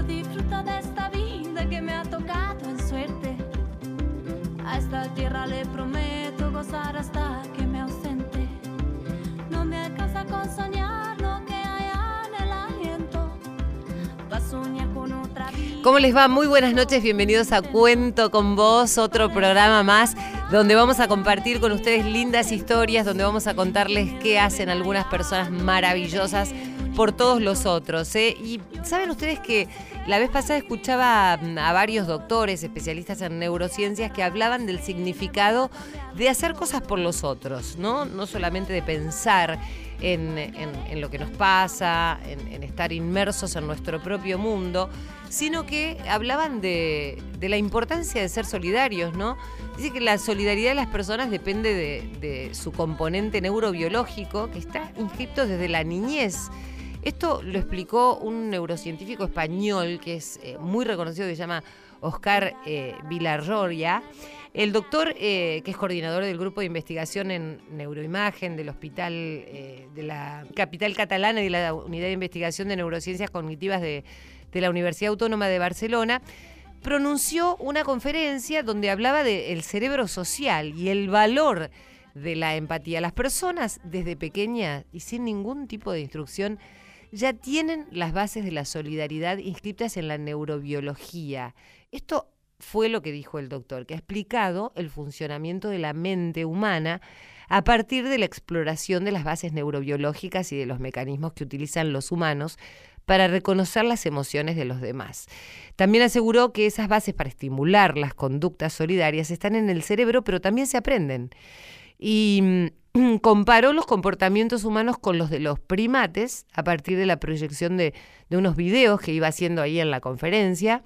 Yo disfruto de esta vida que me ha tocado en suerte. A esta tierra le prometo gozar hasta que me ausente. No me alcanza con soñar lo que hay en el aliento. Va soñar con otra vida. ¿Cómo les va? Muy buenas noches, bienvenidos a Cuento con Vos, otro programa más donde vamos a compartir con ustedes lindas historias, donde vamos a contarles qué hacen algunas personas maravillosas por todos los otros. ¿eh? Y saben ustedes que la vez pasada escuchaba a varios doctores, especialistas en neurociencias, que hablaban del significado de hacer cosas por los otros, ¿no? No solamente de pensar en, lo que nos pasa, en, estar inmersos en nuestro propio mundo, sino que hablaban de, la importancia de ser solidarios, ¿no? Dice que la solidaridad de las personas depende de, de su componente neurobiológico que está inscrito desde la niñez. Esto lo explicó un neurocientífico español que es eh, muy reconocido, que se llama Oscar eh, Vilarroya. El doctor, eh, que es coordinador del grupo de investigación en neuroimagen del Hospital de la Capital Catalana y de la Unidad de Investigación de Neurociencias Cognitivas de la Universidad Autónoma de Barcelona, pronunció una conferencia donde hablaba del cerebro social y el valor de la empatía. Las personas desde pequeñas y sin ningún tipo de instrucción ya tienen las bases de la solidaridad inscritas en la neurobiología. Esto fue lo que dijo el doctor, que ha explicado el funcionamiento de la mente humana a partir de la exploración de las bases neurobiológicas y de los mecanismos que utilizan los humanos para reconocer las emociones de los demás. También aseguró que esas bases para estimular las conductas solidarias están en el cerebro, pero también se aprenden. Y comparó los comportamientos humanos con los de los primates a partir de la proyección de, unos videos que iba haciendo ahí en la conferencia.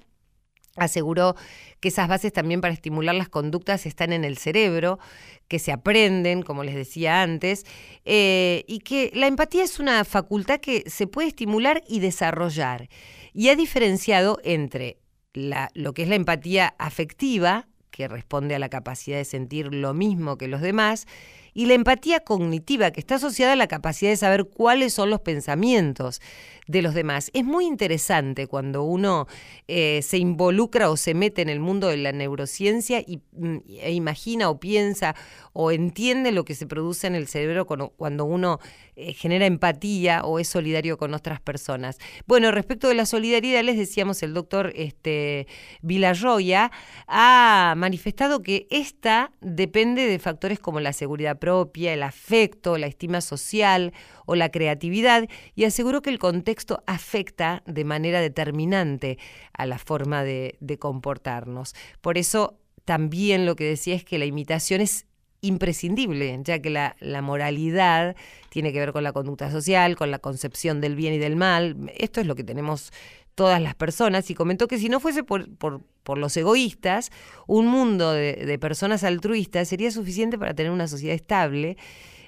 Aseguró que esas bases también para estimular las conductas están en el cerebro, que se aprenden, como les decía antes, eh, y que la empatía es una facultad que se puede estimular y desarrollar. Y ha diferenciado entre lo que es la empatía afectiva, que responde a la capacidad de sentir lo mismo que los demás, y la empatía cognitiva, que está asociada a la capacidad de saber cuáles son los pensamientos de los demás. Es muy interesante cuando uno eh, se involucra o se mete en el mundo de la neurociencia y, mm, e imagina o piensa o entiende lo que se produce en el cerebro cuando, uno eh, genera empatía o es solidario con otras personas. Bueno, respecto de la solidaridad, les decíamos, el doctor este, Villarroya ha manifestado que esta depende de factores como la seguridad propia, el afecto, la estima social o la creatividad y aseguró que el contexto afecta de manera determinante a la forma de, comportarnos. Por eso también lo que decía es que la imitación es imprescindible, ya que la, moralidad tiene que ver con la conducta social, con la concepción del bien y del mal. Esto es lo que tenemos todas las personas y comentó que si no fuese por, por, los egoístas, un mundo de, personas altruistas sería suficiente para tener una sociedad estable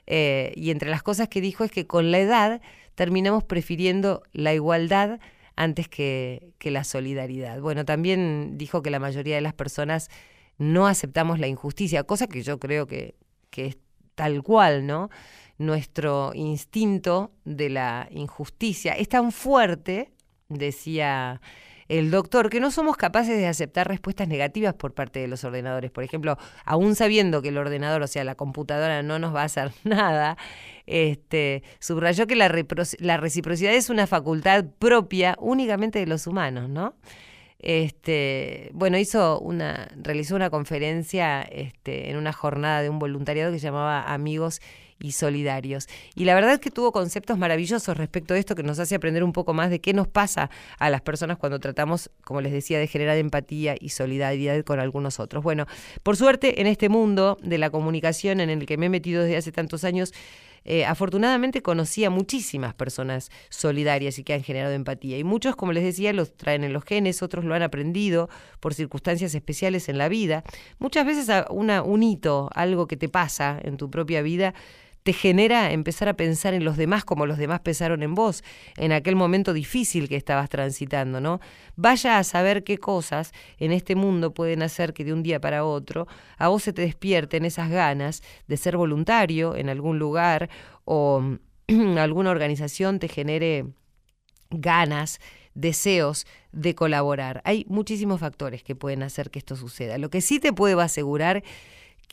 eh, y entre las cosas que dijo es que con la edad terminamos prefiriendo la igualdad antes que, la solidaridad. Bueno, también dijo que la mayoría de las personas no aceptamos la injusticia, cosa que yo creo que, que es tal cual, ¿no? Nuestro instinto de la injusticia es tan fuerte, decía el doctor, que no somos capaces de aceptar respuestas negativas por parte de los ordenadores. Por ejemplo, aún sabiendo que el ordenador, o sea, la computadora no nos va a hacer nada, este, subrayó que la, la reciprocidad es una facultad propia únicamente de los humanos, ¿no? Este, bueno, hizo una, realizó una conferencia este, en una jornada de un voluntariado que llamaba Amigos y solidarios. Y la verdad es que tuvo conceptos maravillosos respecto de esto que nos hace aprender un poco más de qué nos pasa a las personas cuando tratamos, como les decía, de generar empatía y solidaridad con algunos otros. Bueno, por suerte en este mundo de la comunicación en el que me he metido desde hace tantos años, eh, afortunadamente conocí a muchísimas personas solidarias y que han generado empatía. Y muchos, como les decía, los traen en los genes, otros lo han aprendido por circunstancias especiales en la vida. Muchas veces una, un hito, algo que te pasa en tu propia vida, te genera empezar a pensar en los demás como los demás pensaron en vos, en aquel momento difícil que estabas transitando, ¿no? Vaya a saber qué cosas en este mundo pueden hacer que de un día para otro a vos se te despierten esas ganas de ser voluntario en algún lugar o alguna organización te genere ganas deseos de colaborar. Hay muchísimos factores que pueden hacer que esto suceda. Lo que sí te puedo asegurar,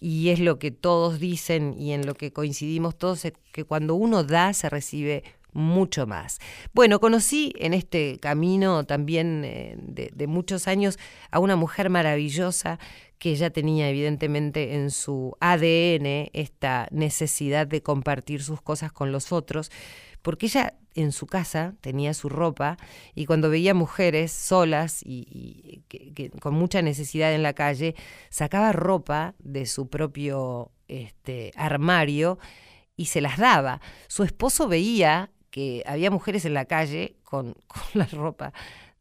y es lo que todos dicen y en lo que coincidimos todos, es que cuando uno da se recibe mucho más. Bueno, conocí en este camino también eh, de, de, muchos años a una mujer maravillosa que ella tenía evidentemente en su ADN esta necesidad de compartir sus cosas con los otros, porque ella en su casa tenía su ropa y cuando veía mujeres solas y, con mucha necesidad en la calle, sacaba ropa de su propio este, armario y se las daba. Su esposo veía que había mujeres en la calle con, la ropa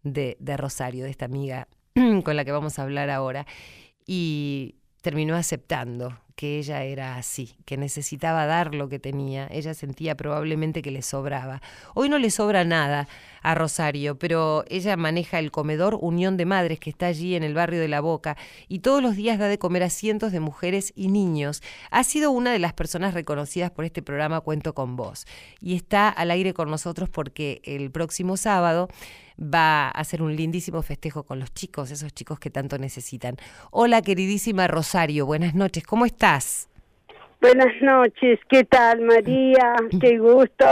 de Rosario, de esta amiga con la que vamos a hablar ahora, y terminó aceptando que ella era así, que necesitaba dar lo que tenía. Ella sentía probablemente que le sobraba. Hoy no le sobra nada a Rosario, pero ella maneja el comedor Unión de Madres que está allí en el barrio de La Boca y todos los días da de comer a cientos de mujeres y niños. Ha sido una de las personas reconocidas por este programa Cuento con Vos y está al aire con nosotros porque el próximo sábado va a hacer un lindísimo festejo con los chicos, esos chicos que tanto necesitan. Hola, queridísima Rosario, buenas noches, ¿cómo estás? Buenas noches, ¿qué tal María? Qué gusto.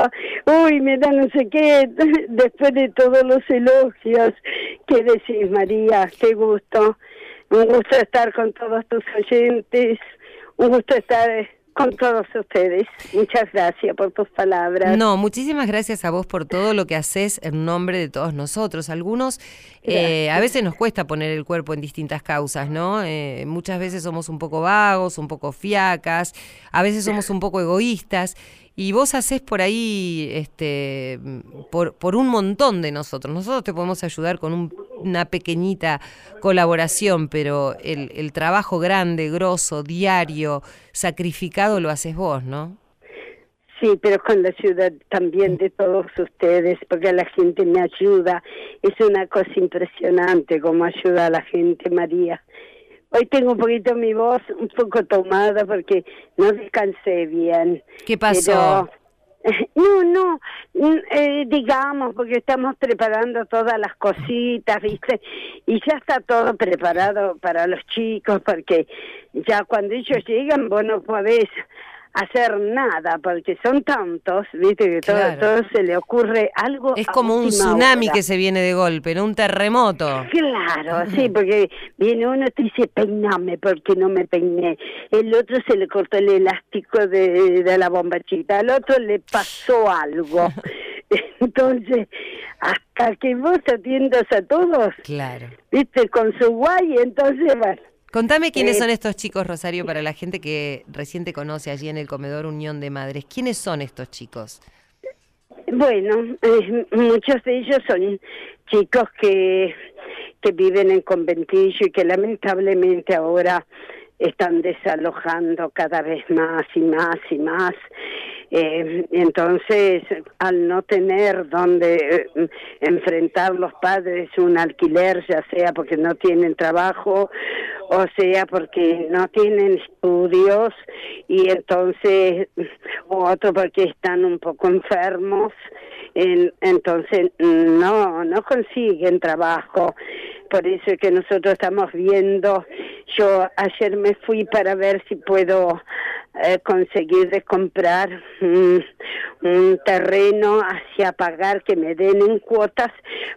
Uy, me da no sé qué, después de todos los elogios. ¿Qué decís María? Qué gusto. Un gusto estar con todos tus oyentes. Un gusto estar con todos ustedes. Muchas gracias por tus palabras. No, muchísimas gracias a vos por todo lo que haces en nombre de todos nosotros. Algunos, eh, a veces nos cuesta poner el cuerpo en distintas causas, ¿no? Eh, muchas veces somos un poco vagos, un poco fiacas, a veces somos un poco egoístas y vos haces por ahí, este, por, por un montón de nosotros. Nosotros te podemos ayudar con una pequeñita colaboración, pero el, el trabajo grande, grosso, diario, sacrificado lo haces vos, ¿no? Sí, pero con la ciudad también de todos ustedes, porque la gente me ayuda. Es una cosa impresionante cómo ayuda a la gente, María. Hoy tengo un poquito mi voz un poco tomada porque no descansé bien. ¿Qué pasó? no, no, mm, eh, digamos, porque estamos preparando todas las cositas, ¿viste? Y ya está todo preparado para los chicos, porque ya cuando ellos llegan, vos no podés hacer nada, porque son tantos, viste, que todo, todo se le ocurre algo. Es como un tsunami que se viene de golpe, ¿no? Un terremoto. Claro, sí, porque viene uno y te dice, peiname, porque no me peiné. El otro se le cortó el elástico de, de la bombachita, al otro le pasó algo. Entonces, hasta que vos atiendas a todos, claro. viste, con su guay, entonces, bueno Contame quiénes eh, son estos chicos, Rosario, para la gente que recién te conoce allí en el comedor Unión de Madres. ¿Quiénes son estos chicos? Bueno, eh, muchos de ellos son chicos que, que viven en conventillo y que lamentablemente ahora están desalojando cada vez más y más y más. Eh, entonces, al no tener donde eh, enfrentar los padres un alquiler, ya sea porque no tienen trabajo o sea porque no tienen estudios y entonces, o otro porque están un poco enfermos, entonces no, no consiguen trabajo. Por eso es que nosotros estamos viendo, yo ayer me fui para ver si puedo eh, conseguir de comprar un, terreno hacia pagar que me den en cuotas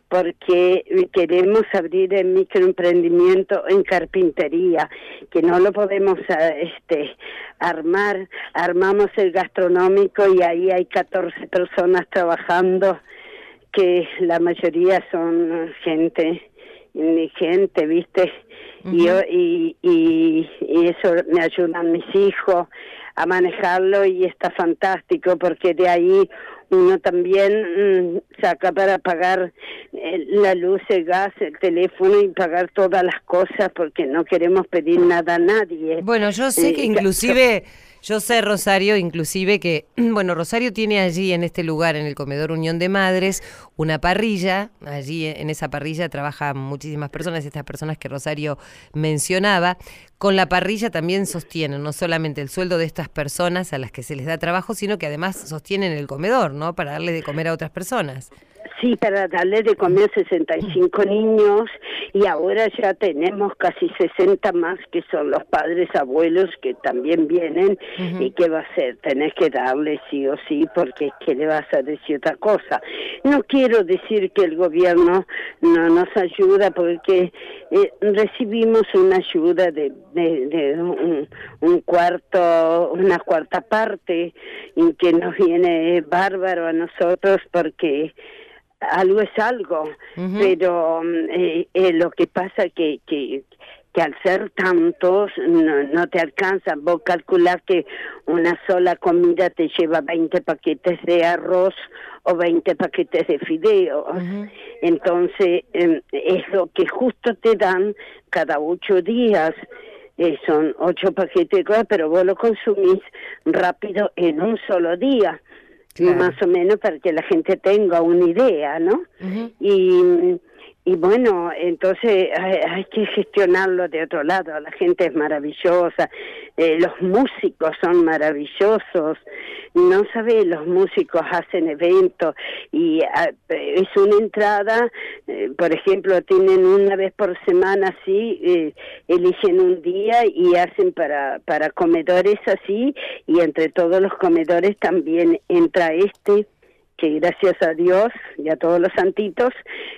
porque queremos abrir el microemprendimiento en carpintería que no lo podemos eh, este armar. Armamos el gastronómico y ahí hay 14 personas trabajando que la mayoría son gente indigente, ¿viste? y, y, y, eso me ayudan mis hijos a manejarlo y está fantástico porque de ahí uno también mm, saca para pagar eh, la luz, el gas, el teléfono y pagar todas las cosas porque no queremos pedir nada a nadie. Bueno, yo sé que eh, inclusive... Yo sé, Rosario, inclusive que, bueno, Rosario tiene allí en este lugar, en el Comedor Unión de Madres, una parrilla. Allí en esa parrilla trabajan muchísimas personas, estas personas que Rosario mencionaba. Con la parrilla también sostienen no solamente el sueldo de estas personas a las que se les da trabajo, sino que además sostienen el comedor, ¿no? Para darle de comer a otras personas. Sí, para darle de comer 65 niños y ahora ya tenemos casi 60 más que son los padres abuelos que también vienen y qué va a hacer, tenés que darle sí o sí porque ¿qué le vas a decir otra cosa? No quiero decir que el gobierno no nos ayuda porque eh, recibimos una ayuda de, de, un, un, cuarto, una cuarta parte y que nos viene bárbaro a nosotros porque algo es algo, pero eh, eh, lo que pasa que, que, que al ser tantos no, te alcanza. Vos calculás que una sola comida te lleva 20 paquetes de arroz o 20 paquetes de fideos. Entonces, em, es lo que justo te dan cada ocho días. Eh, son ocho paquetes de cosas, pero vos lo consumís rápido en un solo día más o menos para que la gente tenga una idea, ¿no? Y y bueno, entonces hay, que gestionarlo de otro lado. La gente es maravillosa, eh, los músicos son maravillosos. No sabe, los músicos hacen eventos y ah, es una entrada, eh, por ejemplo, tienen una vez por semana así, eh, eligen un día y hacen para, para comedores así y entre todos los comedores también entra este que gracias a Dios y a todos los santitos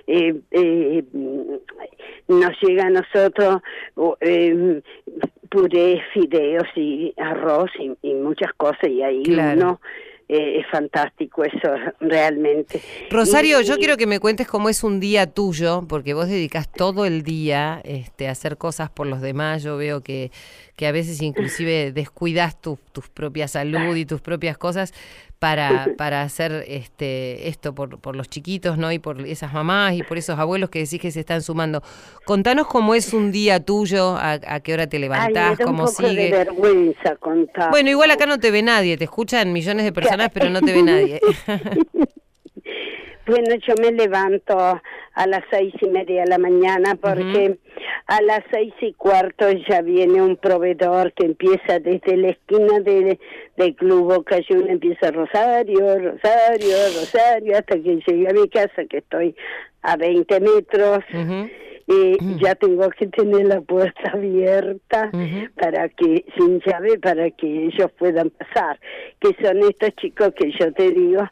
eh, eh, nos llega a nosotros eh, puré, fideos y arroz y, muchas cosas y ahí uno eh, es fantástico eso realmente. Rosario, yo quiero que me cuentes cómo es un día tuyo, porque vos dedicas todo el día este, a hacer cosas por los demás. Yo veo que, que a veces inclusive descuidas tu, tu propia salud y tus propias cosas para, para hacer este, esto por, por los chiquitos, ¿no? Y por esas mamás y por esos abuelos que decís que se están sumando. Contanos cómo es un día tuyo, a, qué hora te levantás, cómo sigue. vergüenza contar. Bueno, igual acá no te ve nadie, te escuchan millones de personas, pero no te ve nadie. Bueno, yo me levanto a las seis y media de la mañana porque a las seis y cuarto ya viene un proveedor que empieza desde la esquina de, del Club Boca Juniors, empieza Rosario, Rosario, Rosario, hasta que llegue a mi casa, que estoy a 20 metros. y ya tengo que tener la puerta abierta para que sin llave para que ellos puedan pasar que son estos chicos que yo te digo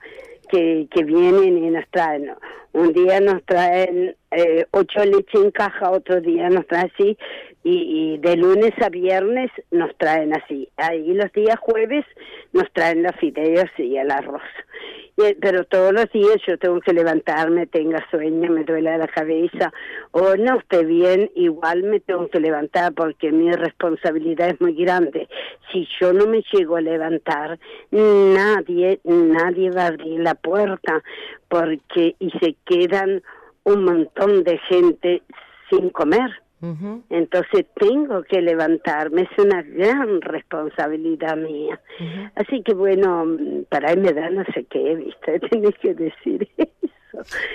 que, que vienen y nos traen. Un día nos traen eh, ocho leche en caja, otro día nos traen así, y, y, de lunes a viernes nos traen así. Ahí los días jueves nos traen los fideos y el arroz pero todos los días yo tengo que levantarme, tenga sueño, me duele la cabeza o no esté bien, igual me tengo que levantar porque mi responsabilidad es muy grande. Si yo no me llego a levantar, nadie, nadie va a abrir la puerta porque y se quedan un montón de gente sin comer. Entonces tengo que levantarme, es una gran responsabilidad mía. Así que bueno, para él me da no sé qué, ¿viste? Tienes que decir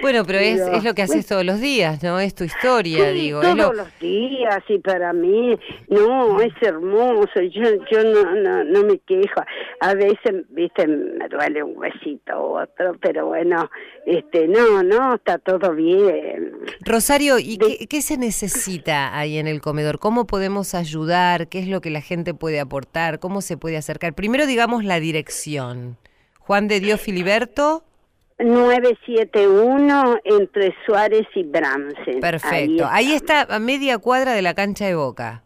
bueno, pero es, es lo que haces todos los días, ¿no? Es tu historia, digo. Todos los días y para mí, no, es hermoso. Yo, yo no, no, no me quejo. A veces, viste, me duele un huesito u otro, pero bueno, este, no, no, está todo bien. Rosario, ¿y qué, qué se necesita ahí en el comedor? ¿Cómo podemos ayudar? ¿Qué es lo que la gente puede aportar? ¿Cómo se puede acercar? Primero, digamos, la dirección. Juan de Dios Filiberto. 971 entre Suárez y Bramsen. Perfecto. Ahí está. a media cuadra de la cancha de Boca.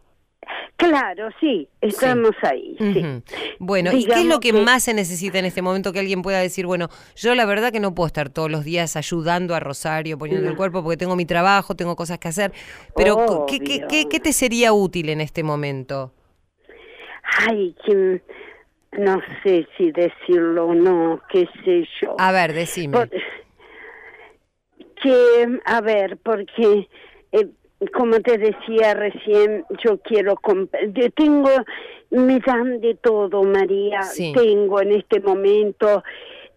Claro, sí, estamos ahí. sí. Bueno, ¿y qué es lo que, más se necesita en este momento que alguien pueda decir, bueno, yo la verdad que no puedo estar todos los días ayudando a Rosario, poniendo el cuerpo, porque tengo mi trabajo, tengo cosas que hacer, pero ¿qué, qué, qué, qué, te sería útil en este momento? Ay, que no sé si decirlo o no, qué sé yo. A ver, decime. que, a ver, porque, eh, como te decía recién, yo quiero yo tengo, me dan de todo, María. Tengo en este momento,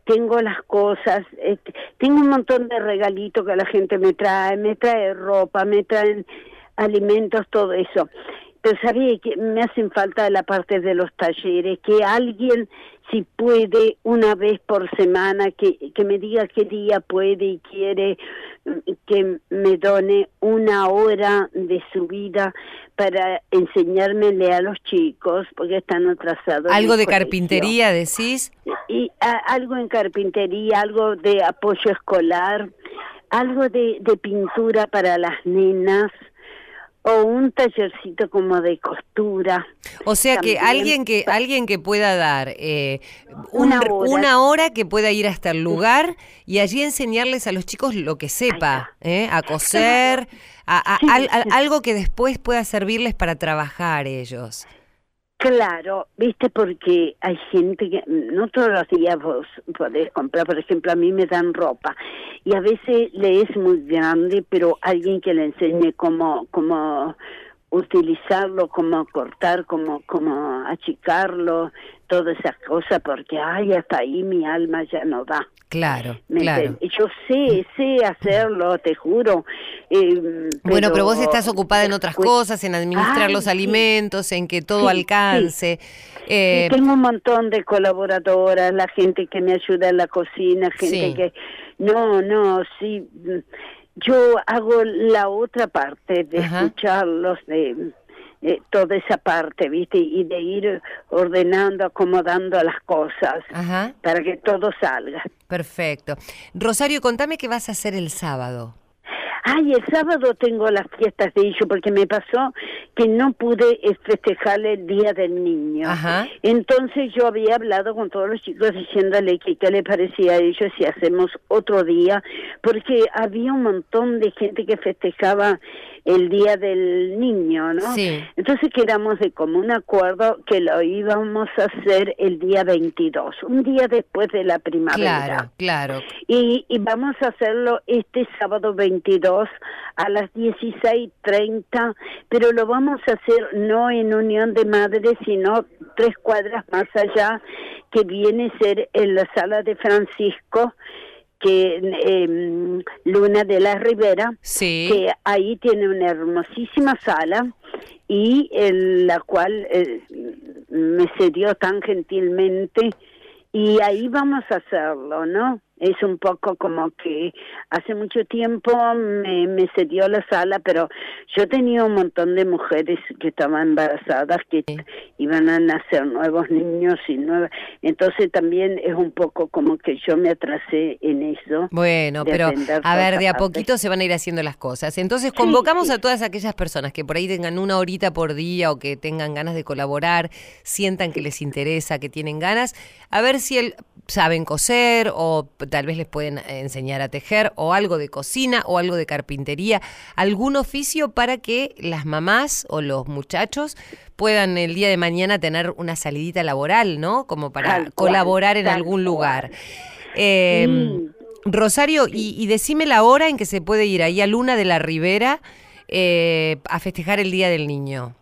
tengo las cosas, este, tengo un montón de regalitos que la gente me trae, me trae ropa, me traen alimentos, todo eso pero sabía que me hacen falta la parte de los talleres, que alguien si puede una vez por semana, que, que me diga qué día puede y quiere que me done una hora de su vida para enseñármele a los chicos, porque están atrasados. ¿Algo de carpintería decís? Y algo en carpintería, algo de apoyo escolar, algo de, de pintura para las nenas o un tallercito como de costura. O sea que alguien que alguien que pueda dar eh, una, hora. que pueda ir hasta el lugar y allí enseñarles a los chicos lo que sepa, ¿eh? a coser, a, algo que después pueda servirles para trabajar ellos. Claro, viste, porque hay gente que no todos los días vos podés comprar, por ejemplo, a mí me dan ropa y a veces le es muy grande, pero alguien que le enseñe cómo, cómo utilizarlo, cómo cortar, cómo, cómo achicarlo, todas esas cosas, porque ay, hasta ahí mi alma ya no da. Claro, claro. Yo sé, sé hacerlo, te juro. Eh, bueno, pero vos estás ocupada en otras cosas, en administrar los alimentos, en que todo alcance. Eh, tengo un montón de colaboradoras, la gente que me ayuda en la cocina, gente que... No, no, sí. Yo hago la otra parte de escucharlos, de eh, toda esa parte, ¿viste? Y de ir ordenando, acomodando las cosas para que todo salga. Perfecto. Rosario, contame qué vas a hacer el sábado. Ay, el sábado tengo las fiestas de ellos porque me pasó que no pude eh, festejarle el Día del Niño. Entonces yo había hablado con todos los chicos diciéndole que qué le parecía a ellos si hacemos otro día, porque había un montón de gente que festejaba el Día del Niño, ¿no? Sí. Entonces quedamos de común acuerdo que lo íbamos a hacer el día 22, un día después de la primavera. Claro, claro. Y, y vamos a hacerlo este sábado 22 a las 16.30, pero lo vamos a hacer no en Unión de Madres, sino tres cuadras más allá, que viene a ser en la sala de Francisco, que eh, Luna de la Rivera, que ahí tiene una hermosísima sala y en la cual eh, me cedió tan gentilmente y ahí vamos a hacerlo, ¿no? Es un poco como que hace mucho tiempo me, me cedió la sala, pero yo tenía un montón de mujeres que estaban embarazadas, que iban a nacer nuevos niños y nuevas. Entonces también es un poco como que yo me atrasé en eso. Bueno, pero a ver, de a poquito se van a ir haciendo las cosas. Entonces convocamos a todas aquellas personas que por ahí tengan una horita por día o que tengan ganas de colaborar, sientan que les interesa, que tienen ganas, a ver si el, saben coser o tal vez les pueden enseñar a tejer o algo de cocina o algo de carpintería, algún oficio para que las mamás o los muchachos puedan el día de mañana tener una salidita laboral, ¿no? Como para colaborar en algún lugar. Em, Rosario, y, decime la hora en que se puede ir ahí a Luna de la Ribera eh, a festejar el Día del Niño.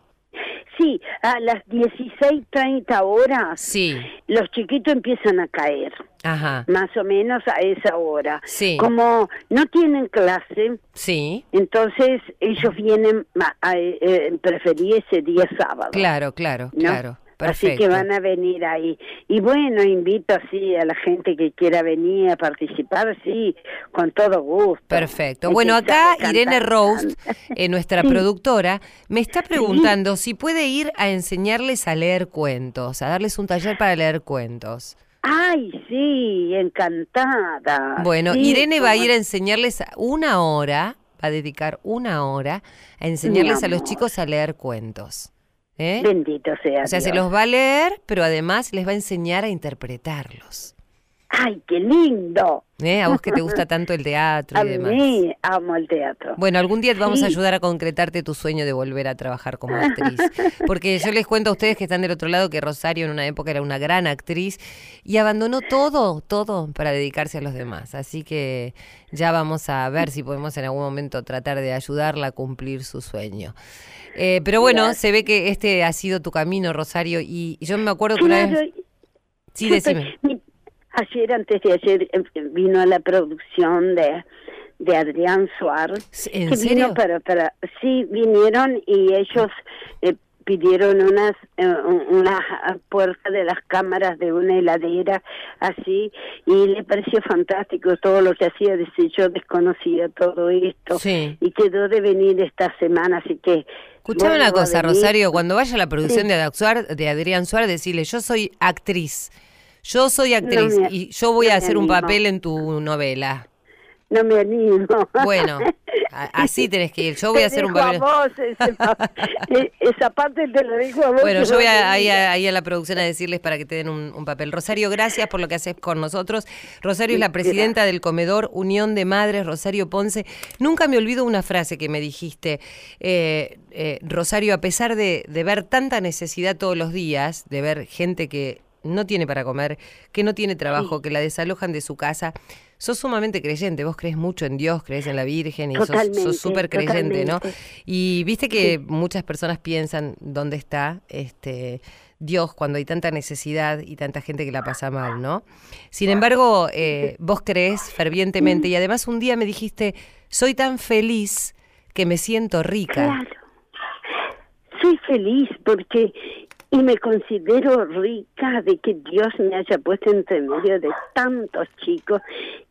Sí, a las 16.30 horas sí. los chiquitos empiezan a caer. Ajá. Más o menos a esa hora. Sí. Como no tienen clase, sí. entonces ellos vienen a, eh, preferir ese día sábado. Claro, claro, claro. Así que van a venir ahí. Y bueno, invito así a la gente que quiera venir a participar, sí, con todo gusto. Perfecto. Bueno, acá Irene Roast, eh, nuestra productora, me está preguntando si puede ir a enseñarles a leer cuentos, a darles un taller para leer cuentos. Ay, sí, encantada. Bueno, Irene va a ir a enseñarles una hora, va a dedicar una hora a enseñarles a los chicos a leer cuentos. ¿Eh? Bendito sea. O sea, se los va a leer, pero además les va a enseñar a interpretarlos. ¡Ay, qué lindo! ¿Eh? A vos que te gusta tanto el teatro y demás. A mí amo el teatro. Bueno, algún día te vamos a ayudar a concretarte tu sueño de volver a trabajar como actriz. Porque yo les cuento a ustedes que están del otro lado que Rosario en una época era una gran actriz y abandonó todo, todo para dedicarse a los demás. Así que ya vamos a ver si podemos en algún momento tratar de ayudarla a cumplir su sueño. Eh, pero bueno, se ve que este ha sido tu camino, Rosario, y yo me acuerdo que una vez... Sí, decime. Ayer, antes de ayer, eh, vino a la producción de, de Adrián Suárez. ¿En que serio? Vino para, para, sí, vinieron y ellos... Eh, pidieron unas eh, una puerta de las cámaras de una heladera así y le pareció fantástico todo lo que hacía dice yo desconocía todo esto y quedó de venir esta semana así que Escuchame una cosa, Rosario, cuando vaya a la producción de, de Adrián Suárez, decirle, yo soy actriz, yo soy actriz y yo voy a hacer un papel en tu novela no me animo. Bueno, así tenés que ir. Yo voy a hacer un papel. E, esa parte te lo digo a vos. Bueno, yo voy a, ir a, la producción a decirles para que te den un, papel. Rosario, gracias por lo que haces con nosotros. Rosario es la presidenta del comedor Unión de Madres, Rosario Ponce. Nunca me olvido una frase que me dijiste. Eh, eh, Rosario, a pesar de, de ver tanta necesidad todos los días, de ver gente que no tiene para comer, que no tiene trabajo, que la desalojan de su casa, sos sumamente creyente, vos crees mucho en Dios, crees en la Virgen y sos súper creyente, ¿no? Y viste que muchas personas piensan dónde está este Dios cuando hay tanta necesidad y tanta gente que la pasa mal, ¿no? Sin embargo, eh, vos crees fervientemente y además un día me dijiste, soy tan feliz que me siento rica. Claro. Soy feliz porque y me considero rica de que Dios me haya puesto entre medio de tantos chicos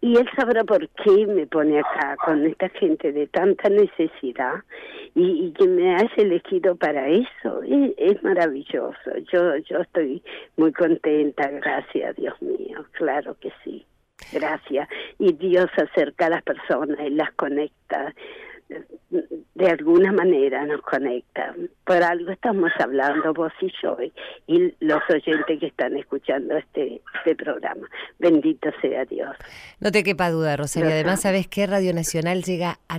y Él sabrá por qué me pone acá con esta gente de tanta necesidad y, que me haya elegido para eso. Es, maravilloso. Yo, yo estoy muy contenta, gracias Dios mío, claro que sí. Gracias. Y Dios acerca a las personas y las conecta de alguna manera nos conecta. Por algo estamos hablando vos y yo y los oyentes que están escuchando este, este programa. Bendito sea Dios. No te quepa duda, Rosario. Además, sabes que Radio Nacional llega a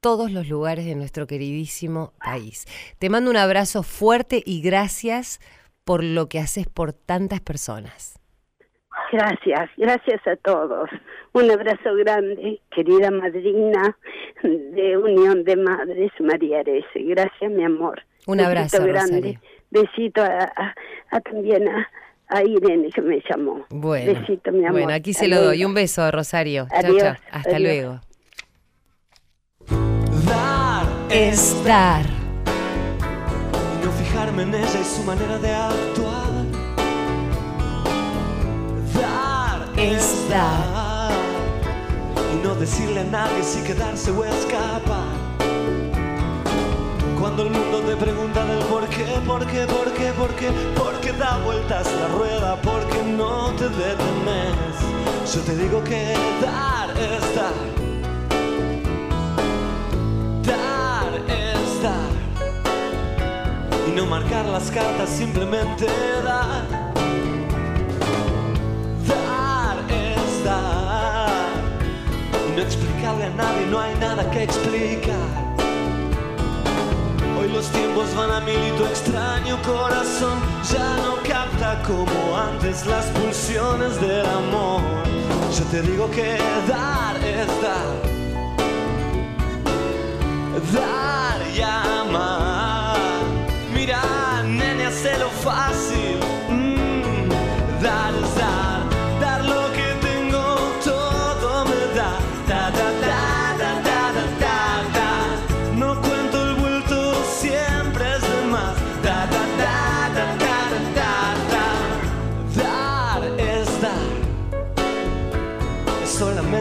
todos los lugares de nuestro queridísimo país. Te mando un abrazo fuerte y gracias por lo que haces por tantas personas. Gracias, gracias a todos. Un abrazo grande, querida madrina de Unión de Madres, María Arese. Gracias, mi amor. Un abrazo, grande. Besito a, también a, Irene que me llamó. Bueno, Besito, mi amor. Bueno, aquí se lo doy. Un beso, Rosario. chao, chao. Hasta luego. Dar es dar. no fijarme en ella y su manera de actuar Y no decirle a nadie si quedarse o escapar. Cuando el mundo te pregunta del por qué, por qué, por qué, por qué, porque da vueltas la rueda, porque no te detenes. Yo te digo que dar es dar. Dar es dar. Y no marcar las cartas, simplemente dar. No explicarle a nadie, no hay nada que explicar. Hoy los tiempos van a mil y tu extraño corazón ya no capta como antes las pulsiones del amor. Yo te digo que dar es dar. Dar y amar. Mira,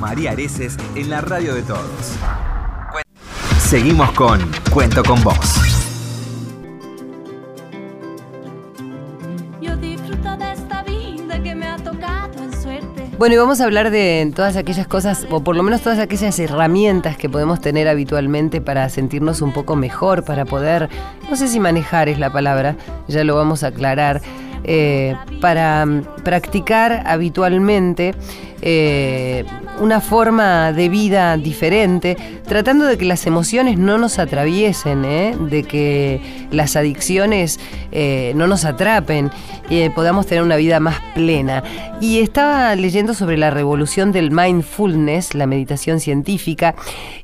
María Areces en la radio de todos. Seguimos con Cuento con vos. Yo disfruto de esta vida que me ha tocado en suerte. Bueno, y vamos a hablar de todas aquellas cosas, o por lo menos todas aquellas herramientas que podemos tener habitualmente para sentirnos un poco mejor, para poder, no sé si manejar es la palabra, ya lo vamos a aclarar, eh, para mm, practicar habitualmente eh, una forma de vida diferente, tratando de que las emociones no nos atraviesen, ¿eh? de que las adicciones eh, no nos atrapen y podamos tener una vida más plena. Y estaba leyendo sobre la revolución del mindfulness, la meditación científica,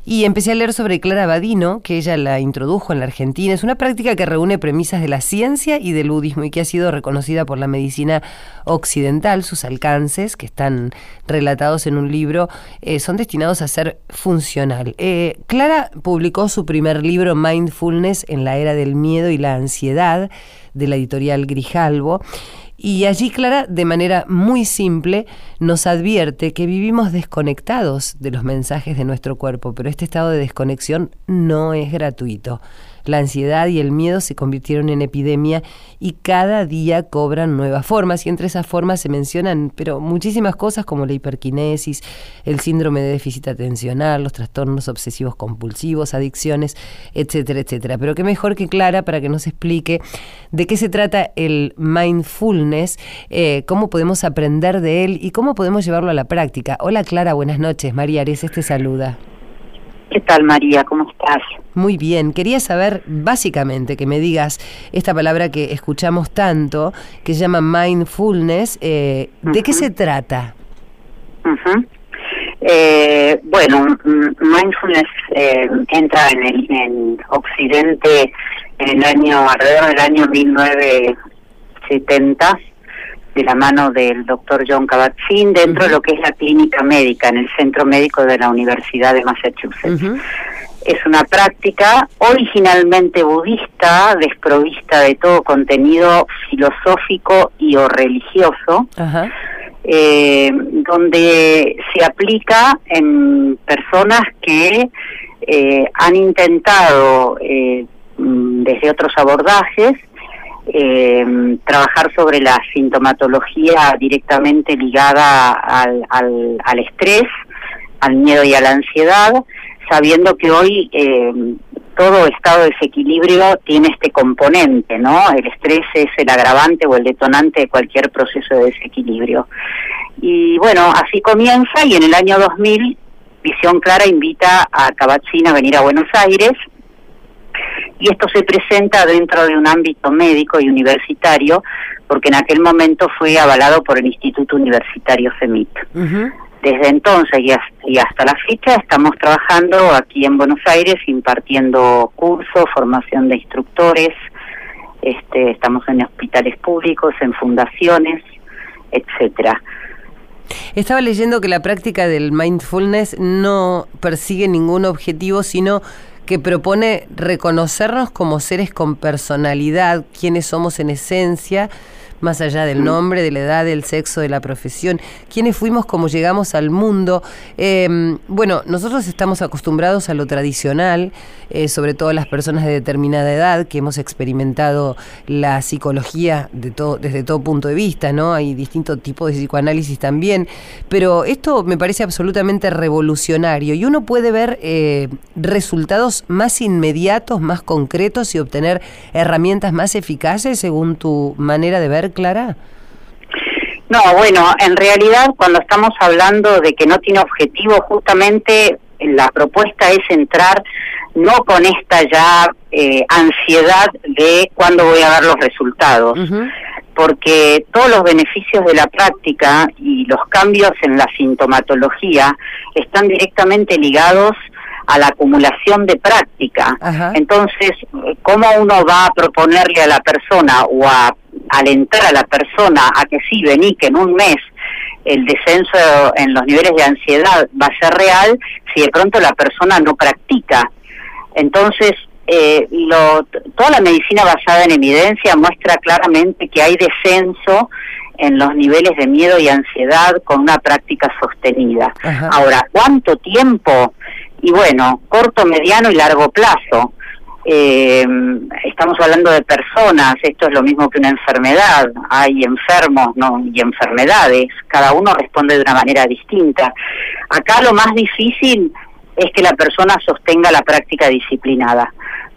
y empecé a leer sobre Clara Badino, que ella la introdujo en la Argentina. Es una práctica que reúne premisas de la ciencia y del budismo y que ha sido reconocida por la medicina occidental. Sus alcances, que están relatados en un libro, eh, son destinados a ser funcional. Eh, Clara publicó su primer libro, Mindfulness, en la era del miedo y la ansiedad, de la editorial Grijalbo. Y allí Clara, de manera muy simple, nos advierte que vivimos desconectados de los mensajes de nuestro cuerpo, pero este estado de desconexión no es gratuito. La ansiedad y el miedo se convirtieron en epidemia y cada día cobran nuevas formas y entre esas formas se mencionan pero muchísimas cosas como la hiperquinesis, el síndrome de déficit atencional, los trastornos obsesivos compulsivos, adicciones, etcétera, etcétera. Pero qué mejor que Clara para que nos explique de qué se trata el mindfulness, eh, cómo podemos aprender de él y cómo podemos llevarlo a la práctica. Hola Clara, buenas noches. María Ares te saluda. ¿Qué tal María? ¿Cómo estás? Muy bien, quería saber básicamente que me digas esta palabra que escuchamos tanto, que se llama mindfulness, eh, ¿de qué se trata? eh, bueno, mindfulness eh, entra en el en Occidente en el año, alrededor del año 1970 de la mano del doctor John Kabat-Zinn dentro de lo que es la clínica médica en el centro médico de la Universidad de Massachusetts. Es una práctica originalmente budista, desprovista de todo contenido filosófico y o religioso, eh, donde se aplica en personas que eh, han intentado eh, mm, desde otros abordajes eh, trabajar sobre la sintomatología directamente ligada al, al, estrés, al miedo y a la ansiedad, sabiendo que hoy eh, todo estado de desequilibrio tiene este componente, ¿no? El estrés es el agravante o el detonante de cualquier proceso de desequilibrio. Y bueno, así comienza y en el año 2000 Visión Clara invita a Cabatzín a venir a Buenos Aires y esto se presenta dentro de un ámbito médico y universitario porque en aquel momento fue avalado por el Instituto Universitario FEMIT. Desde entonces y hasta la fecha estamos trabajando aquí en Buenos Aires impartiendo cursos, formación de instructores, este, estamos en hospitales públicos, en fundaciones, etcétera. Estaba leyendo que la práctica del mindfulness no persigue ningún objetivo, sino que propone reconocernos como seres con personalidad, quienes somos en esencia, más allá del nombre, de la edad, del sexo, de la profesión, quiénes fuimos, cómo llegamos al mundo. Em, bueno, nosotros estamos acostumbrados a lo tradicional, eh, sobre todo las personas de determinada edad, que hemos experimentado la psicología de todo, desde todo punto de vista, ¿no? Hay distintos tipos de psicoanálisis también, pero esto me parece absolutamente revolucionario y uno puede ver eh, resultados más inmediatos, más concretos y obtener herramientas más eficaces según tu manera de ver Clara? No, bueno, en realidad cuando estamos hablando de que no tiene objetivo, justamente la propuesta es entrar no con esta ya eh, ansiedad de cuándo voy a dar los resultados, porque todos los beneficios de la práctica y los cambios en la sintomatología están directamente ligados a la acumulación de práctica. Entonces, ¿cómo uno va a proponerle a la persona o a alentar a la persona a que sí, vení, que en un mes el descenso en los niveles de ansiedad va a ser real si de pronto la persona no practica. Entonces, eh, lo, toda la medicina basada en evidencia muestra claramente que hay descenso en los niveles de miedo y ansiedad con una práctica sostenida. Ahora, ¿cuánto tiempo? Y bueno, corto, mediano y largo plazo. Eh, estamos hablando de personas, esto es lo mismo que una enfermedad, hay enfermos ¿no? y enfermedades, cada uno responde de una manera distinta. Acá lo más difícil es que la persona sostenga la práctica disciplinada.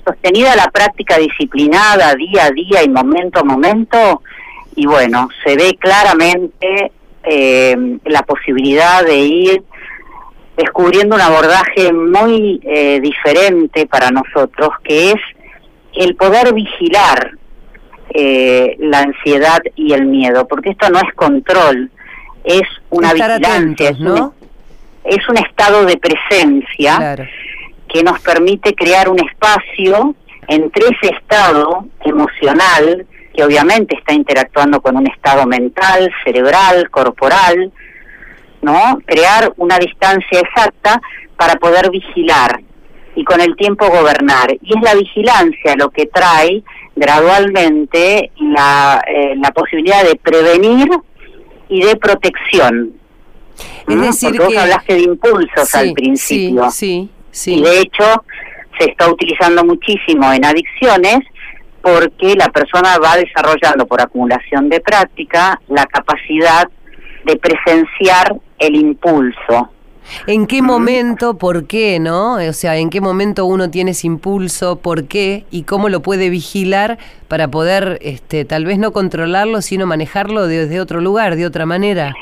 Sostenida la práctica disciplinada día a día y momento a momento, y bueno, se ve claramente eh, la posibilidad de ir descubriendo un abordaje muy eh, diferente para nosotros, que es el poder vigilar eh, la ansiedad y el miedo, porque esto no es control, es una vigilancia, ¿no? es un estado de presencia que nos permite crear un espacio entre ese estado emocional, que obviamente está interactuando con un estado mental, cerebral, corporal, ¿no? Crear una distancia exacta para poder vigilar y con el tiempo gobernar. Y es la vigilancia lo que trae gradualmente la, eh, la posibilidad de prevenir y de protección. Es decir, Porque vos hablaste de impulsos al principio. Sí, sí, Y de hecho se está utilizando muchísimo en adicciones porque la persona va desarrollando por acumulación de práctica la capacidad de presenciar el impulso. ¿En qué momento, por qué, no? O sea, ¿en qué momento uno tiene ese impulso, por qué y cómo lo puede vigilar para poder, este, tal vez no controlarlo, sino manejarlo desde otro lugar, de otra manera?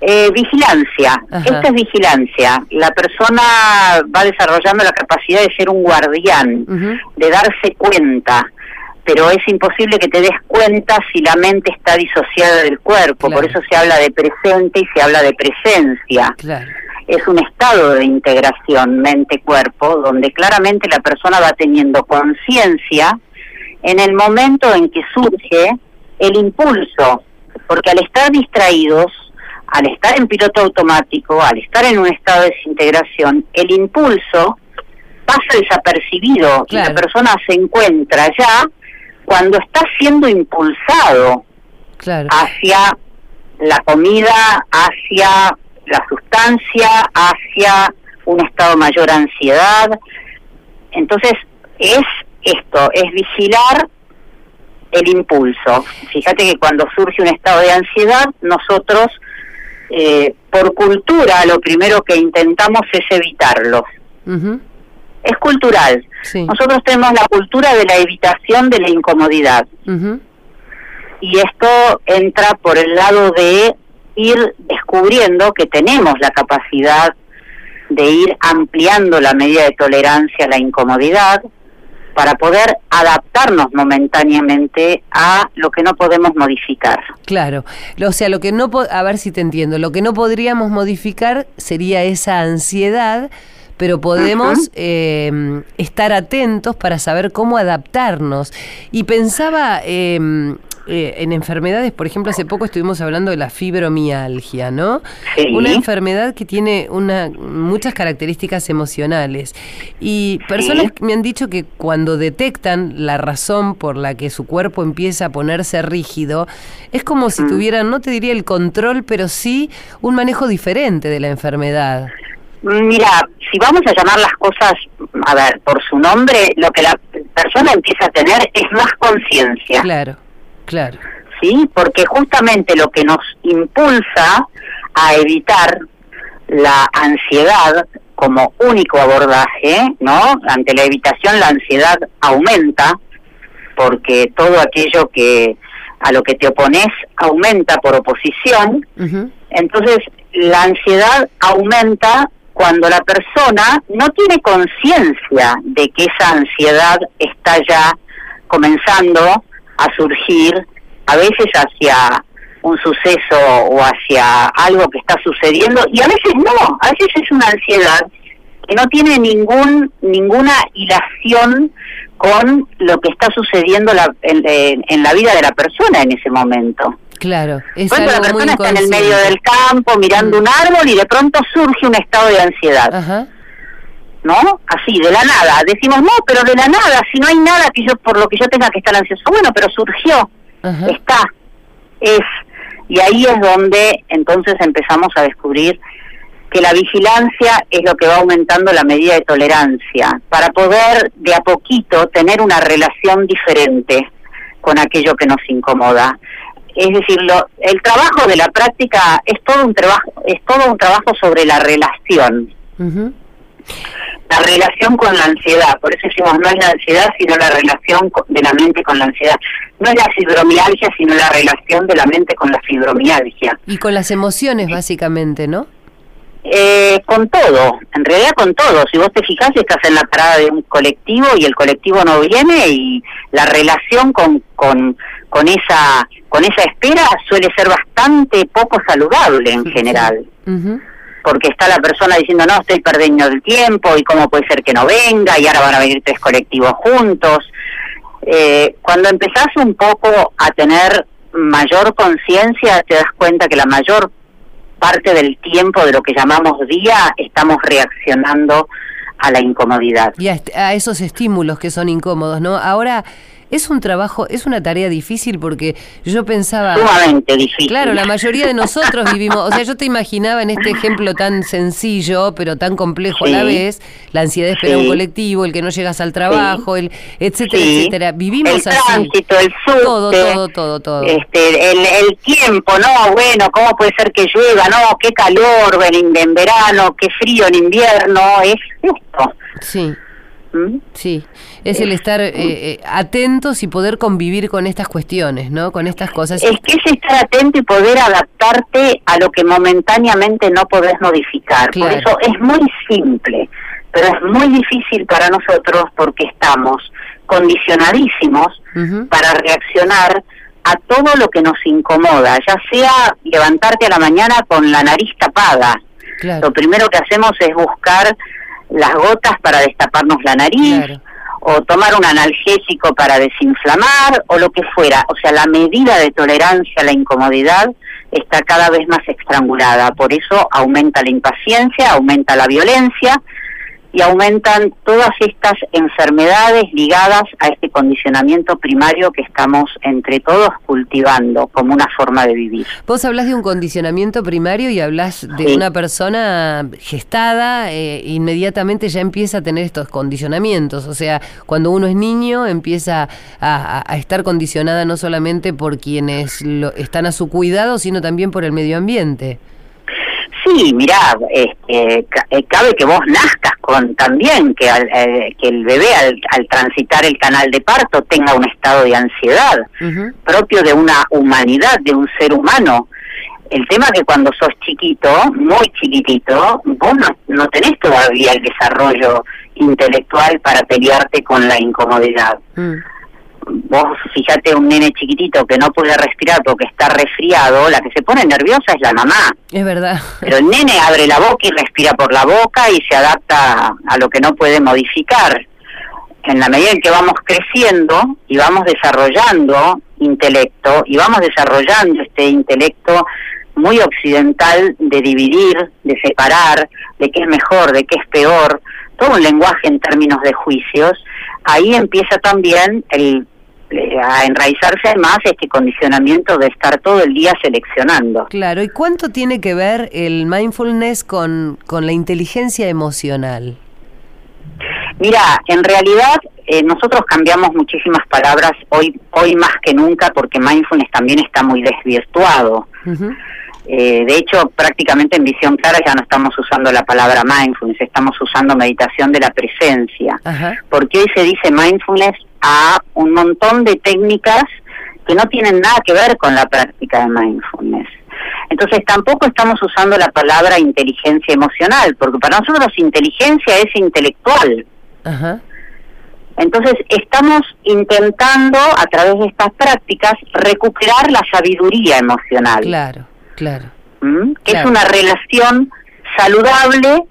Eh, vigilancia, esta es vigilancia. La persona va desarrollando la capacidad de ser un guardián, de darse cuenta, pero es imposible que te des cuenta si la mente está disociada del cuerpo, por eso se habla de presente y se habla de presencia. Es un estado de integración mente-cuerpo donde claramente la persona va teniendo conciencia en el momento en que surge el impulso, porque al estar distraídos al estar en piloto automático, al estar en un estado de desintegración, el impulso pasa desapercibido y la persona se encuentra ya cuando está siendo impulsado hacia la comida, hacia la sustancia, hacia un estado mayor ansiedad. Entonces, es esto, es vigilar el impulso. Fíjate que cuando surge un estado de ansiedad, nosotros eh, por cultura lo primero que intentamos es evitarlos. Es cultural. Nosotros tenemos la cultura de la evitación de la incomodidad. Y esto entra por el lado de ir descubriendo que tenemos la capacidad de ir ampliando la medida de tolerancia a la incomodidad, para poder adaptarnos momentáneamente a lo que no podemos modificar. Claro, o sea, lo que no, a ver si te entiendo, lo que no podríamos modificar sería esa ansiedad, pero podemos em, estar atentos para saber cómo adaptarnos. Y pensaba, eh, eh, en enfermedades, por ejemplo, hace poco estuvimos hablando de la fibromialgia, ¿no? Una enfermedad que tiene una, muchas características emocionales. Y personas me han dicho que cuando detectan la razón por la que su cuerpo empieza a ponerse rígido, es como si tuvieran, no te diría el control, pero sí un manejo diferente de la enfermedad. Mira, si vamos a llamar las cosas, a ver, por su nombre, lo que la persona empieza a tener es más conciencia. Claro. Claro. ¿Sí? Porque justamente lo que nos impulsa a evitar la ansiedad como único abordaje, ¿no? Ante la evitación la ansiedad aumenta porque todo aquello que a lo que te opones aumenta por oposición. Entonces, la ansiedad aumenta cuando la persona no tiene conciencia de que esa ansiedad está ya comenzando a surgir a veces hacia un suceso o hacia algo que está sucediendo y a veces no, a veces es una ansiedad que no tiene ningún ninguna hilación con lo que está sucediendo la, en, la vida de la persona en ese momento. Claro, es Cuando la persona está en el medio del campo mirando mm. un árbol y de pronto surge un estado de ansiedad. ¿no? Así, de la nada. Decimos, no, pero de la nada, si no hay nada que yo por lo que yo tenga que estar ansioso. Bueno, pero surgió, está, es. Y ahí es donde entonces empezamos a descubrir que la vigilancia es lo que va aumentando la medida de tolerancia para poder de a poquito tener una relación diferente con aquello que nos incomoda. Es decir, lo, el trabajo de la práctica es todo un trabajo es todo un trabajo sobre la relación. La relación con la ansiedad, por eso decimos no es la ansiedad, sino la relación de la mente con la ansiedad. No es la fibromialgia, sino la relación de la mente con la fibromialgia. Y con las emociones, básicamente, ¿no? Eh, con todo, en realidad con todo. Si vos te fijas, estás en la parada de un colectivo y el colectivo no viene y la relación con, con, con esa con esa espera suele ser bastante poco saludable en general. Porque está la persona diciendo, no, estoy perdiendo el tiempo y cómo puede ser que no venga y ahora van a venir tres colectivos juntos. Eh, cuando empezás un poco a tener mayor conciencia, te das cuenta que la mayor parte del tiempo de lo que llamamos día estamos reaccionando a la incomodidad. Y a, esos estímulos que son incómodos, ¿no? Ahora, es un trabajo, es una tarea difícil porque yo pensaba... Sumamente difícil. Claro, la mayoría de nosotros vivimos, o sea, yo te imaginaba en este ejemplo tan sencillo, pero tan complejo a la vez, la ansiedad de esperar un colectivo, el que no llegas al trabajo, el etcétera, etcétera. Vivimos el tránsito, el sur todo, todo, todo, todo. Este, el, el tiempo, no, bueno, ¿cómo puede ser que llueva? No, qué calor en, en verano, qué frío en invierno, es esto. Sí. Sí, es el estar eh, eh, atentos y poder convivir con estas cuestiones, ¿no? Con estas cosas. Es que es estar atento y poder adaptarte a lo que momentáneamente no podés modificar. Por eso es muy simple, pero es muy difícil para nosotros porque estamos condicionadísimos para reaccionar a todo lo que nos incomoda, ya sea levantarte a la mañana con la nariz tapada. Lo primero que hacemos es buscar las gotas para destaparnos la nariz, o tomar un analgésico para desinflamar, o lo que fuera. O sea, la medida de tolerancia a la incomodidad está cada vez más estrangulada. Por eso aumenta la impaciencia, aumenta la violencia, y aumentan todas estas enfermedades ligadas a este condicionamiento primario que estamos entre todos cultivando como una forma de vivir. Vos hablas de un condicionamiento primario y hablas de una persona gestada, eh, inmediatamente ya empieza a tener estos condicionamientos, o sea, cuando uno es niño empieza a, estar condicionada no solamente por quienes lo, están a su cuidado, sino también por el medio ambiente. Sí, mirá, este, eh, cabe que vos nazcas con también que, eh, que el bebé al, transitar el canal de parto tenga un estado de ansiedad propio de una humanidad, de un ser humano. El tema que cuando sos chiquito, muy chiquitito, vos no, tenés todavía el desarrollo intelectual para pelearte con la incomodidad. Mm vos fíjate un nene chiquitito que no puede respirar porque está resfriado, la que se pone nerviosa es la mamá. Es verdad. Pero el nene abre la boca y respira por la boca y se adapta a lo que no puede modificar. En la medida en que vamos creciendo y vamos desarrollando intelecto y vamos desarrollando este intelecto muy occidental de dividir, de separar, de qué es mejor, de qué es peor, todo un lenguaje en términos de juicios, ahí empieza también el a enraizarse más este condicionamiento de estar todo el día seleccionando. Claro, ¿y cuánto tiene que ver el mindfulness con, con la inteligencia emocional? Mira, en realidad eh, nosotros cambiamos muchísimas palabras hoy, hoy más que nunca porque mindfulness también está muy desvirtuado. Eh, de hecho, prácticamente en visión clara ya no estamos usando la palabra mindfulness, estamos usando meditación de la presencia. Porque hoy se dice mindfulness a un montón de técnicas que no tienen nada que ver con la práctica de mindfulness. Entonces tampoco estamos usando la palabra inteligencia emocional, porque para nosotros inteligencia es intelectual. Entonces estamos intentando a través de estas prácticas recuperar la sabiduría emocional. Claro, claro. ¿Mm? Que es una relación saludable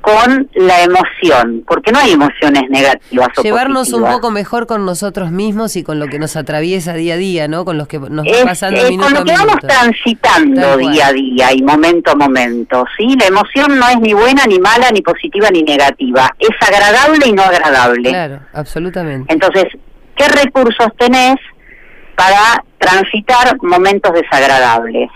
con la emoción, porque no hay emociones negativas. O Llevarnos un poco mejor con nosotros mismos y con lo que nos atraviesa día a día, ¿no? Con los que nos va Es, pasando minuto con lo que vamos transitando Tal cual. día a día y momento a momento, ¿sí? La emoción no es ni buena, ni mala, ni positiva, ni negativa. Es agradable y no agradable. Claro, absolutamente. Entonces, ¿qué recursos tenés para transitar momentos desagradables?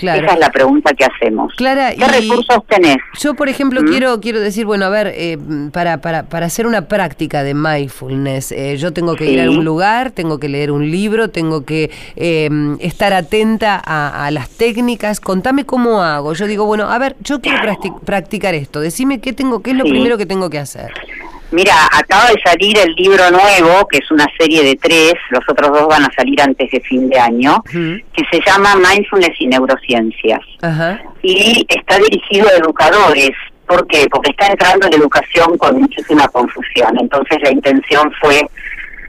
Claro. Esa es la pregunta que hacemos. Clara, ¿Qué recursos tenés? Yo, por ejemplo, ¿Mm? quiero quiero decir, bueno, a ver, eh, para, para, para hacer una práctica de mindfulness, eh, yo tengo que ir a un lugar, tengo que leer un libro, tengo que eh, estar atenta a, a las técnicas. Contame cómo hago. Yo digo, bueno, a ver, yo quiero practi- practicar esto. Decime qué tengo, qué es lo Sí. primero que tengo que hacer. Mira, acaba de salir el libro nuevo, que es una serie de tres, los otros dos van a salir antes de fin de año, que se llama Mindfulness y Neurociencias. Ajá. y está dirigido a educadores. ¿Por qué? Porque está entrando en educación con muchísima confusión. Entonces la intención fue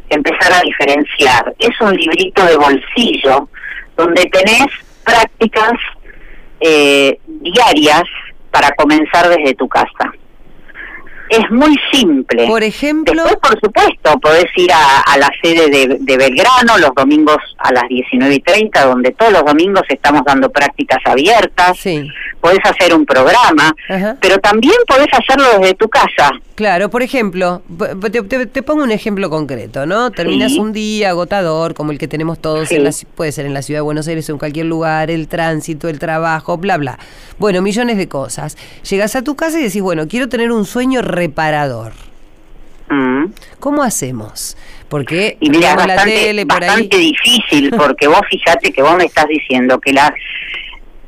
empezar a diferenciar. Es un librito de bolsillo donde tenés prácticas eh, diarias para comenzar desde tu casa. Es muy simple. Por ejemplo, Después, por supuesto, podés ir a, a la sede de, de Belgrano los domingos a las 19 y 30, donde todos los domingos estamos dando prácticas abiertas. sí. Podés hacer un programa, Ajá. pero también podés hacerlo desde tu casa. Claro, por ejemplo, te, te- te pongo un ejemplo concreto, ¿no? Terminas Sí. un día agotador, como el que tenemos todos, Sí. en la, puede ser en la ciudad de Buenos Aires o en cualquier lugar, el tránsito, el trabajo, bla, bla. Bueno, millones de cosas. Llegas a tu casa y decís, bueno, quiero tener un sueño reparador. Mm. ¿Cómo hacemos? Porque Y mira, la bastante, tele por bastante ahí. difícil, porque vos fíjate que vos me estás diciendo que la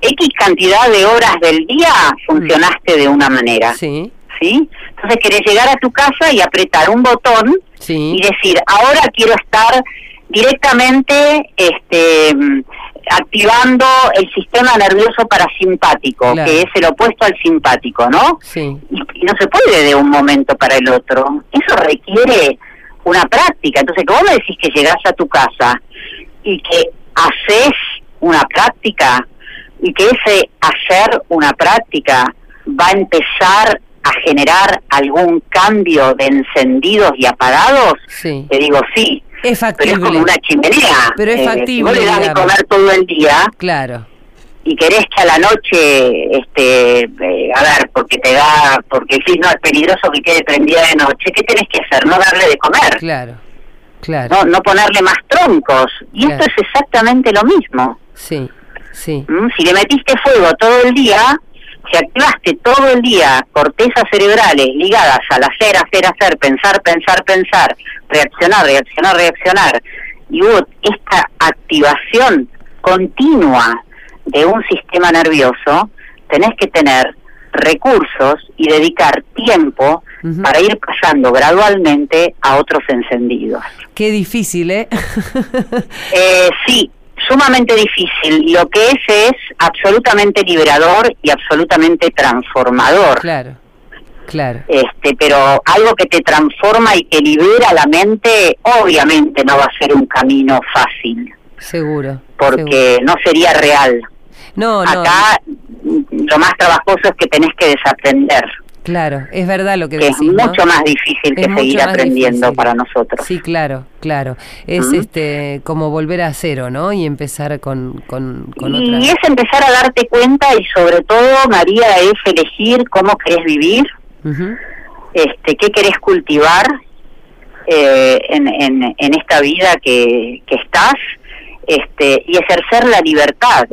X cantidad de horas del día funcionaste de una manera. Sí, ¿sí? Entonces querés llegar a tu casa y apretar un botón sí. y decir, ahora quiero estar directamente este, activando el sistema nervioso parasimpático, Claro. que es el opuesto al simpático, ¿no? Sí, Y, y no se puede de un momento para el otro. Eso requiere una práctica. Entonces, vos me decís que llegás a tu casa y que haces una práctica y que ese hacer una práctica va a empezar a generar algún cambio de encendidos y apagados, sí. te digo sí. Es Pero es factible. como una chimenea. Pero es Eh, factible, Si vos le das de comer todo el día, Claro, y querés que a la noche, este, eh, a ver, porque te da, porque sí, no es peligroso que quede prendida de noche, ¿qué tenés que hacer? No darle de comer, claro, claro. no, no ponerle más troncos. Y Claro. esto es exactamente lo mismo. Sí, sí. ¿m? Si le metiste fuego todo el día, si activaste todo el día cortezas cerebrales ligadas al hacer, hacer, hacer, pensar, pensar, pensar, reaccionar, reaccionar, reaccionar, y hubo esta activación continua de un sistema nervioso, tenés que tener recursos y dedicar tiempo para ir pasando gradualmente a otros encendidos. Qué difícil, ¿eh? Eh, sí, sumamente difícil. Lo que es es absolutamente liberador y absolutamente transformador. claro, claro. Este, pero algo que te transforma y que libera la mente, obviamente no va a ser un camino fácil, Seguro. seguro. porque no sería real. No, no. Acá lo más trabajoso es que tenés que desaprender, Claro, es verdad lo que que es decís, ¿no? mucho más difícil Es que seguir aprendiendo difícil. para nosotros. Sí, claro, claro. Es este como volver a cero, ¿no? Y empezar con, con, con otra. Y es empezar a darte cuenta y sobre todo, María, es elegir cómo querés vivir, Ujú, este, qué querés cultivar eh, en, en, en esta vida que, que estás este, y ejercer la libertad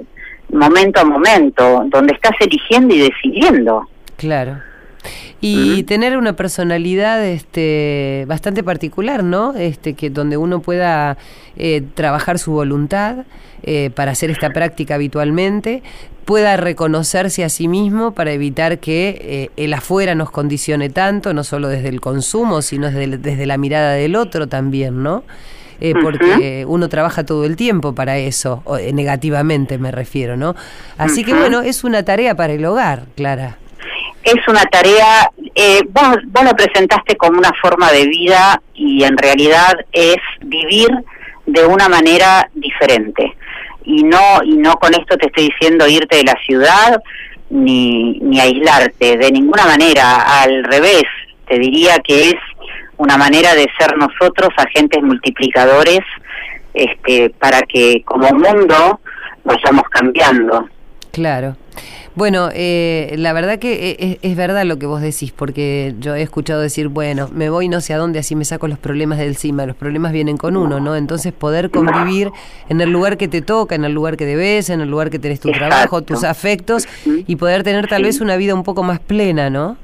momento a momento, donde estás eligiendo y decidiendo. Claro. Y tener una personalidad este, bastante particular, ¿no? Este, que donde uno pueda eh, trabajar su voluntad eh, para hacer esta práctica habitualmente, pueda reconocerse a sí mismo para evitar que eh, el afuera nos condicione tanto, no solo desde el consumo, sino desde, desde la mirada del otro también, ¿no? Eh, porque uno trabaja todo el tiempo para eso, o, eh, negativamente me refiero, ¿no? Así que bueno, es una tarea para el hogar, Clara. Es una tarea, eh, vos, vos lo presentaste como una forma de vida y en realidad es vivir de una manera diferente. Y no, y no con esto te estoy diciendo irte de la ciudad, ni, ni aislarte, de ninguna manera, al revés, te diría que es una manera de ser nosotros agentes multiplicadores este, para que como mundo vayamos cambiando. Claro. Bueno, eh, la verdad que es, es, verdad lo que vos decís, porque yo he escuchado decir, bueno, me voy no sé a dónde, así me saco los problemas del encima. Los problemas vienen con uno, ¿no? Entonces poder convivir en el lugar que te toca, en el lugar que debes, en el lugar que tenés tu trabajo, tus afectos, y poder tener tal vez una vida un poco más plena, ¿no?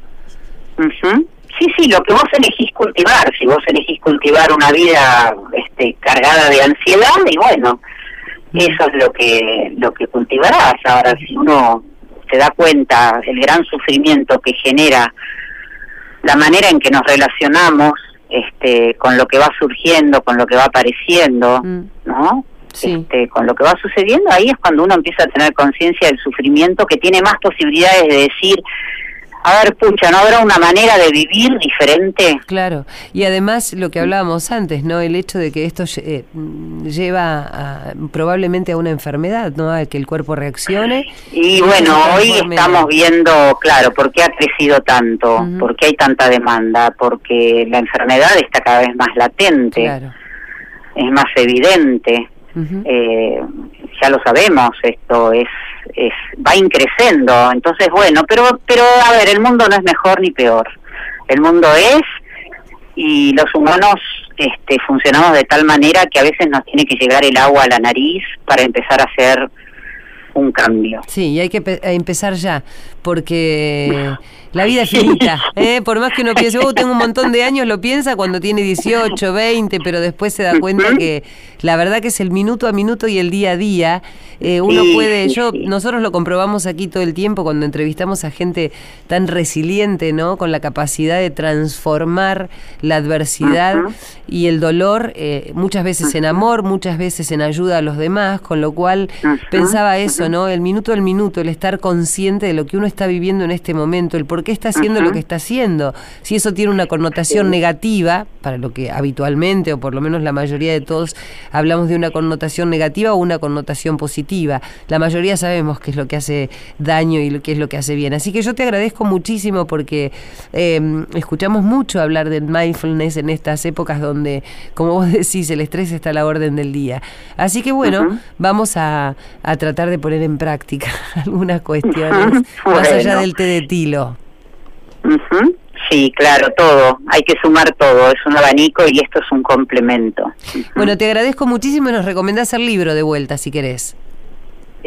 Sí, sí, lo que vos elegís cultivar, si vos elegís cultivar una vida este, cargada de ansiedad, y bueno, eso es lo que lo que cultivarás. Ahora, si uno se da cuenta el gran sufrimiento que genera la manera en que nos relacionamos este, con lo que va surgiendo, con lo que va apareciendo, mm. ¿no? Este, con lo que va sucediendo, ahí es cuando uno empieza a tener conciencia del sufrimiento que tiene más posibilidades de decir, a ver, pucha, ¿no habrá una manera de vivir diferente? Claro, y además lo que hablábamos antes, ¿no? El hecho de que esto eh, lleva probablemente a una enfermedad, ¿no? A que el cuerpo reaccione. Y bueno, hoy estamos viendo, claro, por qué ha crecido tanto, por qué hay tanta demanda, porque la enfermedad está cada vez más latente, claro. es más evidente. Eh, ya lo sabemos, esto es es, va increciendo. Entonces, bueno, pero, pero a ver, el mundo no es mejor ni peor. El mundo es y los humanos este, funcionamos de tal manera que a veces nos tiene que llegar el agua a la nariz para empezar a hacer un cambio. Sí, y hay que empezar ya, porque la vida es finita. ¿eh? Por más que uno piense, oh, tengo un montón de años, lo piensa cuando tiene 18, 20, pero después se da cuenta que la verdad que es el minuto a minuto y el día a día. Eh, uno puede, yo, nosotros lo comprobamos aquí todo el tiempo cuando entrevistamos a gente tan resiliente, ¿no? Con la capacidad de transformar la adversidad y el dolor, eh, muchas veces en amor, muchas veces en ayuda a los demás, con lo cual pensaba eso, ¿no? El minuto al minuto, el estar consciente de lo que uno está viviendo en este momento, el por qué está haciendo lo que está haciendo. Si eso tiene una connotación negativa, para lo que habitualmente, o por lo menos la mayoría de todos, hablamos de una connotación negativa o una connotación positiva. La mayoría sabemos qué es lo que hace daño y qué es lo que hace bien. Así que yo te agradezco muchísimo porque em, escuchamos mucho hablar del mindfulness en estas épocas donde, como vos decís, el estrés está a la orden del día. Así que bueno, vamos a, tratar de poner en práctica algunas cuestiones más allá del té de tilo. Sí, claro, todo. Hay que sumar todo. Es un abanico y esto es un complemento. Bueno, te agradezco muchísimo y nos recomendás el libro de vuelta, si querés.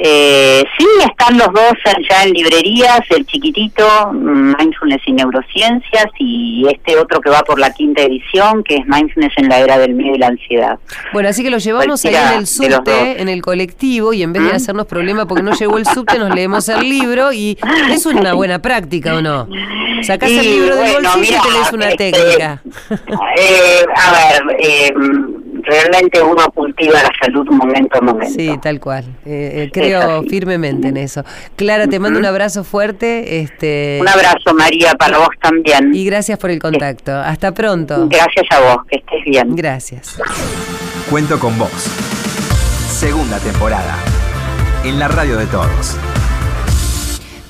Eh, sí, están los dos ya en librerías, el chiquitito, Mindfulness y Neurociencias, y este otro que va por la quinta edición, que es Mindfulness en la era del miedo y la ansiedad. Bueno, así que lo llevamos ahí en el subte, en el colectivo, y en vez de ¿Mm? hacernos problema porque no llegó el subte, nos leemos el libro, y es una buena práctica, ¿o no? Sacás el libro del bolsillo y tenés una este, técnica. Eh, a ver, eh, realmente uno cultiva la salud momento a momento. Sí, tal cual. Eh, eh, creo firmemente en eso. Clara, te mando un abrazo fuerte. Este... Un abrazo, María, para vos también. Y gracias por el contacto. Hasta pronto. Gracias a vos, que estés bien. Gracias. Cuento con vos. Segunda temporada. En la radio de todos.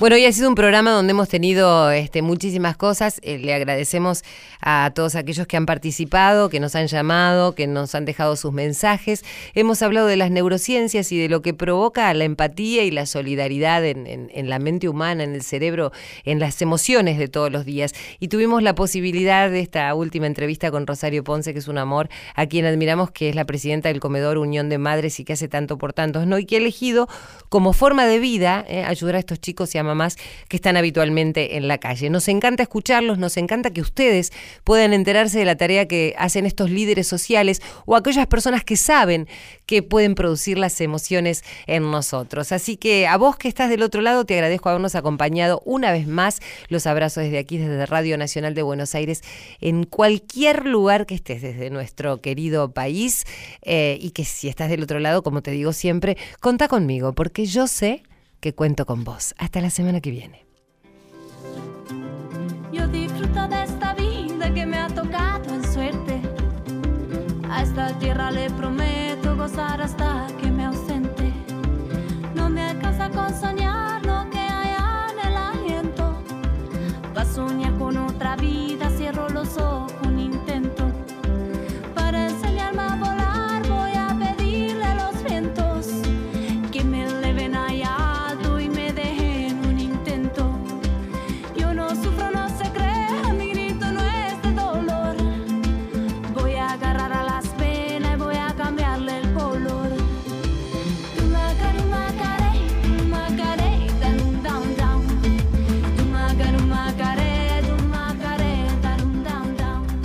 Bueno, hoy ha sido un programa donde hemos tenido este, muchísimas cosas. Eh, le agradecemos a todos aquellos que han participado, que nos han llamado, que nos han dejado sus mensajes. Hemos hablado de las neurociencias y de lo que provoca la empatía y la solidaridad en, la mente humana, en el cerebro, en las emociones de todos los días. Y tuvimos la posibilidad de esta última entrevista con Rosario Ponce, que es un amor, a quien admiramos, que es la presidenta del Comedor Unión de Madres y que hace tanto por tantos, ¿no? Y que ha elegido como forma de vida eh, ayudar a estos chicos y a mamás que están habitualmente en la calle. Nos encanta escucharlos, nos encanta que ustedes puedan enterarse de la tarea que hacen estos líderes sociales o aquellas personas que saben que pueden producir las emociones en nosotros. Así que a vos que estás del otro lado, te agradezco habernos acompañado una vez más. Los abrazo desde aquí, desde Radio Nacional de Buenos Aires, en cualquier lugar que estés, desde nuestro querido país. Eh, y que si estás del otro lado, como te digo siempre, contá conmigo, porque yo sé que cuento con vos. Hasta la semana que viene. Yo disfruto de esta vida que me ha tocado en suerte. A esta tierra le prometo gozar hasta que me ausente. No me alcanza con soñar lo que hay en el aliento. Pa' soñar con otra vida, cierro los ojos.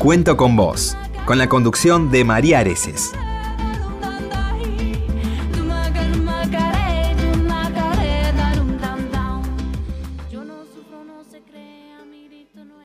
Cuento con vos, con la conducción de María Areces.